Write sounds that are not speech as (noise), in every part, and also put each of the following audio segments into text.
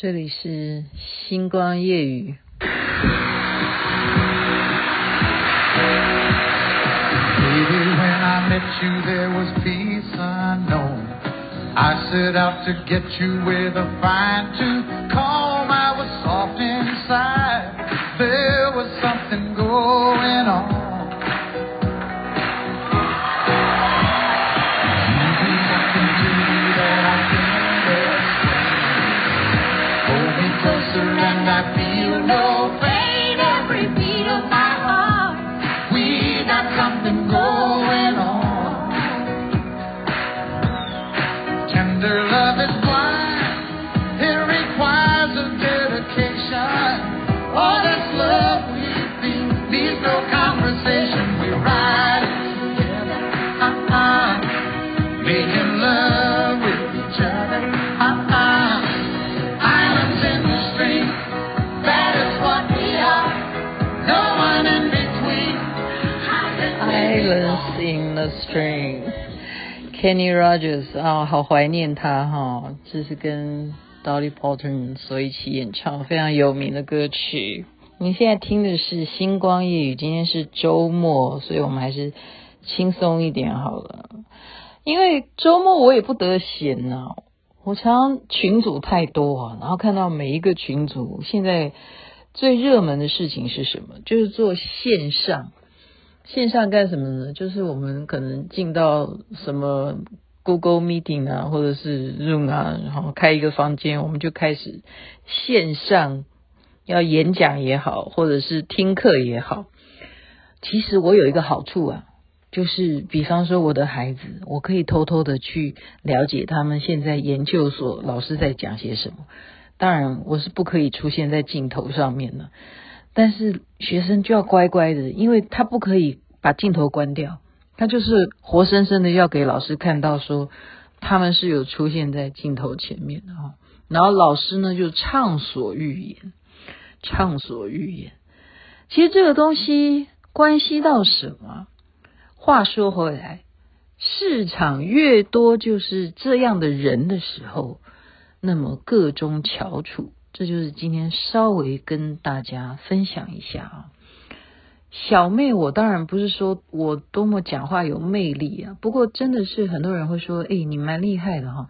这里是星光夜 语。Kenny Rogers 啊，好怀念他哈！这是跟 Dolly Parton 所一起演唱非常有名的歌曲。你现在听的是星光夜语，今天是周末，所以我们还是轻松一点好了。因为周末我也不得闲呐，我常常群组太多啊，然后看到每一个群组现在最热门的事情是什么？就是做线上。线上干什么呢？就是我们可能进到什么 Google Meeting 啊，或者是 Zoom 啊，然后开一个房间，我们就开始线上要演讲也好，或者是听课也好。其实我有一个好处啊，就是比方说我的孩子，我可以偷偷的去了解他们现在研究所老师在讲些什么。当然，我是不可以出现在镜头上面的。但是学生就要乖乖的，因为他不可以把镜头关掉，他就是活生生的要给老师看到说他们是有出现在镜头前面的哈。然后老师呢就畅所欲言，畅所欲言。其实这个东西关系到什么？话说回来，市场越多就是这样的人的时候，那么个中翘楚。这就是今天稍微跟大家分享一下啊，小妹，我当然不是说我多么讲话有魅力啊，不过真的是很多人会说，哎，你蛮厉害的哈，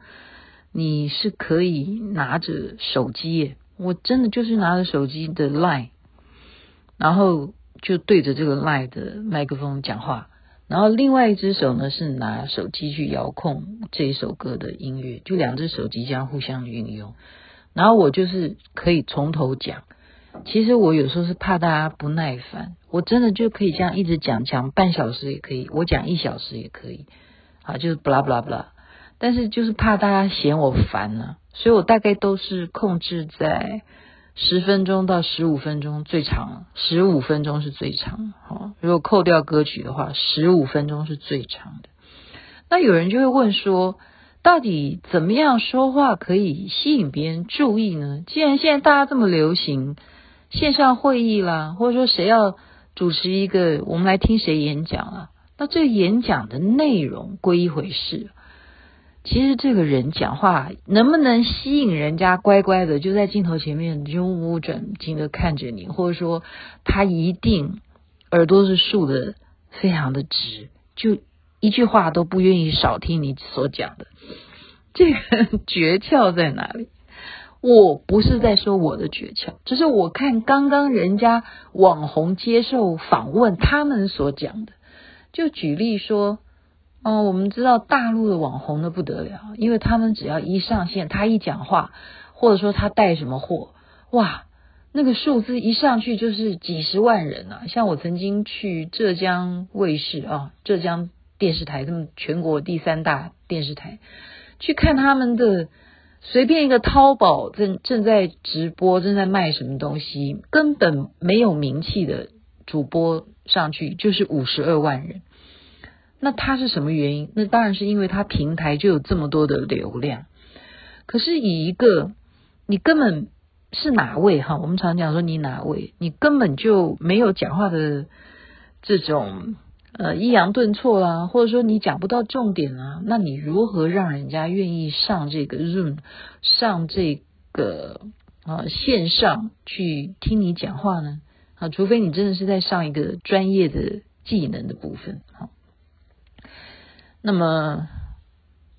你是可以拿着手机耶，我真的就是拿着手机的 line，然后就对着这个 line 的麦克风讲话，然后另外一只手呢是拿手机去遥控这一首歌的音乐，就两只手机这样互相运用。然后我就是可以从头讲，其实我有时候是怕大家不耐烦，我真的就可以这样一直讲，讲半小时也可以，我讲一小时也可以，啊，就是不啦不啦不啦，但是就是怕大家嫌我烦呢、啊，所以我大概都是控制在十分钟到十五分钟最长，十五分钟是最长，好，如果扣掉歌曲的话，十五分钟是最长的。那有人就会问说，到底怎么样说话可以吸引别人注意呢？既然现在大家这么流行线上会议啦，或者说谁要主持一个，我们来听谁演讲啊？那这个演讲的内容归一回事，其实这个人讲话能不能吸引人家乖乖的就在镜头前面目不转睛的看着你，或者说他一定耳朵是竖的非常的直，就。一句话都不愿意少听你所讲的，这个 (laughs) 诀窍在哪里？我不是在说我的诀窍，只是我看刚刚人家网红接受访问，他们所讲的。就举例说，哦，我们知道大陆的网红的不得了，因为他们只要一上线，他一讲话，或者说他带什么货，哇，那个数字一上去就是几十万人啊！像我曾经去浙江卫视啊，浙江。电视台，他们全国第三大电视台，去看他们的随便一个淘宝正正在直播，正在卖什么东西，根本没有名气的主播上去就是五十二万人。那他是什么原因？那当然是因为他平台就有这么多的流量。可是以一个你根本是哪位哈？我们常讲说你哪位，你根本就没有讲话的这种。呃，抑扬顿挫啦，或者说你讲不到重点啊，那你如何让人家愿意上这个 Zoom，上这个啊线上去听你讲话呢？啊，除非你真的是在上一个专业的技能的部分，好。那么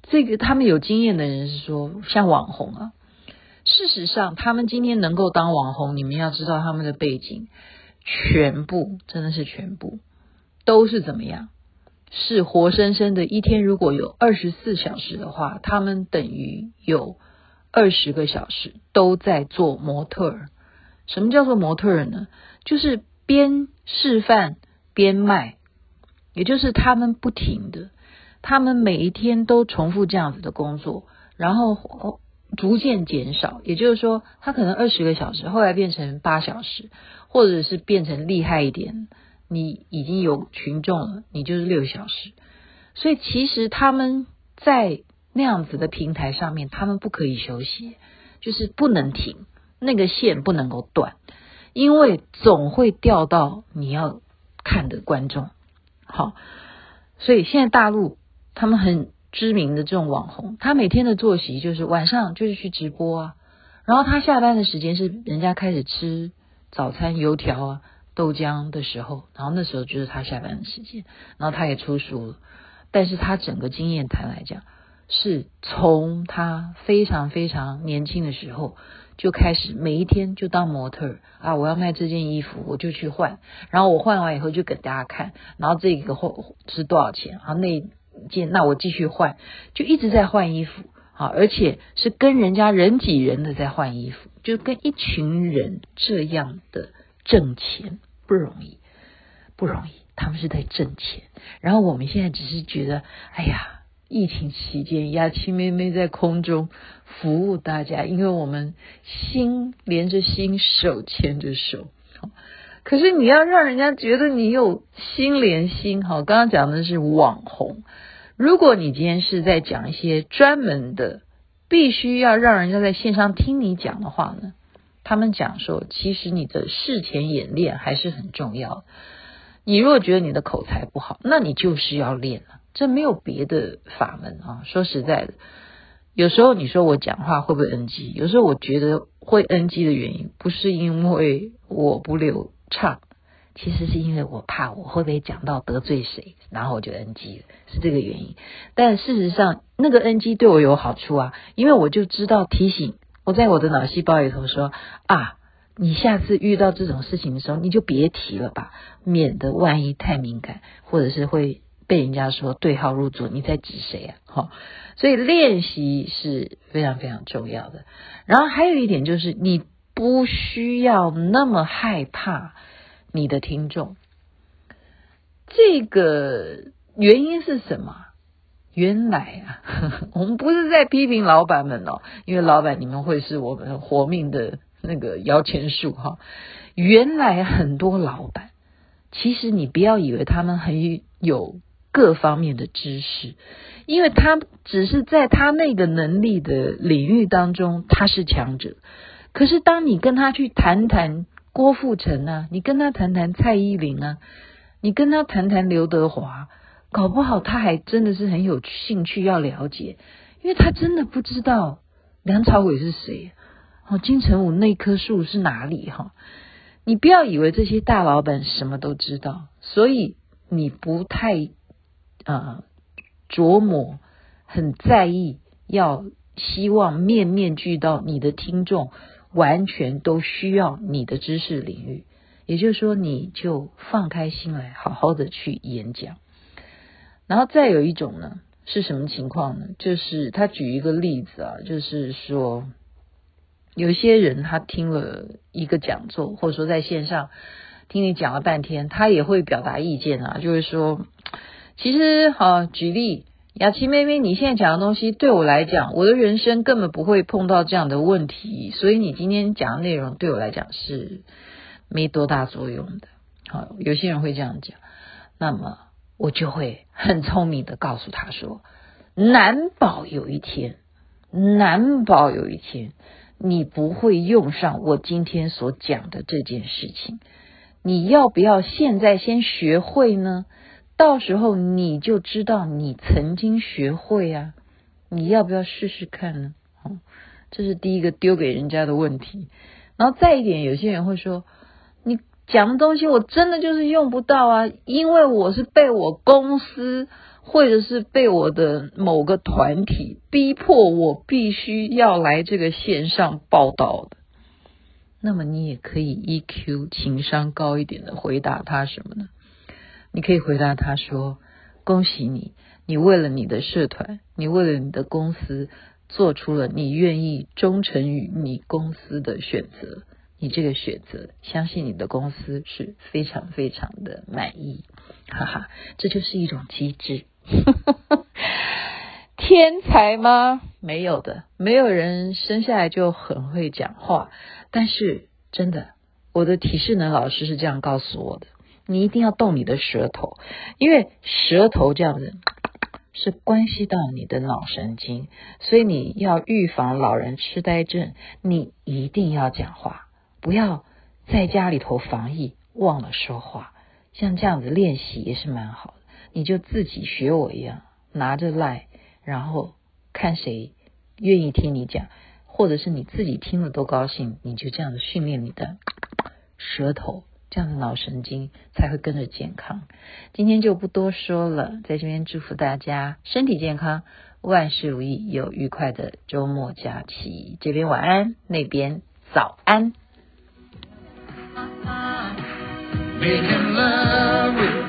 这个他们有经验的人是说，像网红啊，事实上他们今天能够当网红，你们要知道他们的背景，全部真的是全部都是怎么样？是活生生的一天，如果有二十四小时的话，他们等于有二十个小时都在做模特儿。什么叫做模特儿呢？就是边示范边卖，也就是他们不停的，他们每一天都重复这样子的工作，然后逐渐减少。也就是说，他可能二十个小时，后来变成八小时，或者是变成厉害一点。你已经有群众了，你就是六小时，所以其实他们在那样子的平台上面，他们不可以休息，就是不能停，那个线不能够断，因为总会掉到你要看的观众。好，所以现在大陆他们很知名的这种网红，他每天的作息就是晚上就是去直播啊，然后他下班的时间是人家开始吃早餐油条啊。豆浆的时候，然后那时候就是他下班的时间，然后他也出书了，但是他整个经验谈来讲，是从他非常非常年轻的时候就开始，每一天就当模特啊，我要卖这件衣服，我就去换，然后我换完以后就给大家看，然后这个货是多少钱啊？那件那我继续换，就一直在换衣服啊，而且是跟人家人挤人的在换衣服，就跟一群人这样的。挣钱不容易，不容易，他们是在挣钱。然后我们现在只是觉得，哎呀，疫情期间，雅琪妹妹在空中服务大家，因为我们心连着心，手牵着手。可是你要让人家觉得你有心连心，好，刚刚讲的是网红。如果你今天是在讲一些专门的，必须要让人家在线上听你讲的话呢？他们讲说，其实你的事前演练还是很重要。你如果觉得你的口才不好，那你就是要练了，这没有别的法门啊。说实在的，有时候你说我讲话会不会 NG？有时候我觉得会 NG 的原因，不是因为我不流畅，其实是因为我怕我会不会讲到得罪谁，然后我就 NG 了，是这个原因。但事实上，那个 NG 对我有好处啊，因为我就知道提醒。我在我的脑细胞里头说啊，你下次遇到这种事情的时候，你就别提了吧，免得万一太敏感，或者是会被人家说对号入座，你在指谁啊？好，所以练习是非常非常重要的。然后还有一点就是，你不需要那么害怕你的听众，这个原因是什么？原来啊，(laughs) 我们不是在批评老板们哦，因为老板你们会是我们活命的那个摇钱树哈。原来很多老板，其实你不要以为他们很有各方面的知识，因为他只是在他那个能力的领域当中他是强者。可是当你跟他去谈谈郭富城啊，你跟他谈谈蔡依林啊，你跟他谈谈刘德华。搞不好他还真的是很有兴趣要了解，因为他真的不知道梁朝伟是谁，哦，金城武那棵树是哪里哈？你不要以为这些大老板什么都知道，所以你不太、呃、琢磨，很在意，要希望面面俱到，你的听众完全都需要你的知识领域，也就是说，你就放开心来，好好的去演讲。然后再有一种呢，是什么情况呢？就是他举一个例子啊，就是说，有些人他听了一个讲座，或者说在线上听你讲了半天，他也会表达意见啊，就是说，其实好，举例，雅琪妹妹，你现在讲的东西对我来讲，我的人生根本不会碰到这样的问题，所以你今天讲的内容对我来讲是没多大作用的。好，有些人会这样讲，那么。我就会很聪明的告诉他说，难保有一天，难保有一天，你不会用上我今天所讲的这件事情。你要不要现在先学会呢？到时候你就知道你曾经学会啊。你要不要试试看呢？哦，这是第一个丢给人家的问题。然后再一点，有些人会说，你讲的东西我真的就是用不到啊，因为我是被我公司或者是被我的某个团体逼迫，我必须要来这个线上报道的。那么你也可以 EQ 情商高一点的回答他什么呢？你可以回答他说：“恭喜你，你为了你的社团，你为了你的公司，做出了你愿意忠诚于你公司的选择。你这个选择，相信你的公司是非常非常的满意。哈哈，这就是一种机制。(laughs) 天才吗？没有的，没有人生下来就很会讲话。”但是真的，我的体适能老师是这样告诉我的：你一定要动你的舌头，因为舌头这样子是关系到你的脑神经，所以你要预防老人痴呆症，你一定要讲话，不要在家里头防疫忘了说话。像这样子练习也是蛮好的，你就自己学我一样，拿着赖，然后看谁愿意听你讲。或者是你自己听了都高兴，你就这样子训练你的舌头，这样的脑神经才会跟着健康。今天就不多说了，在这边祝福大家身体健康，万事如意，有愉快的周末假期。这边晚安，那边早安。making love with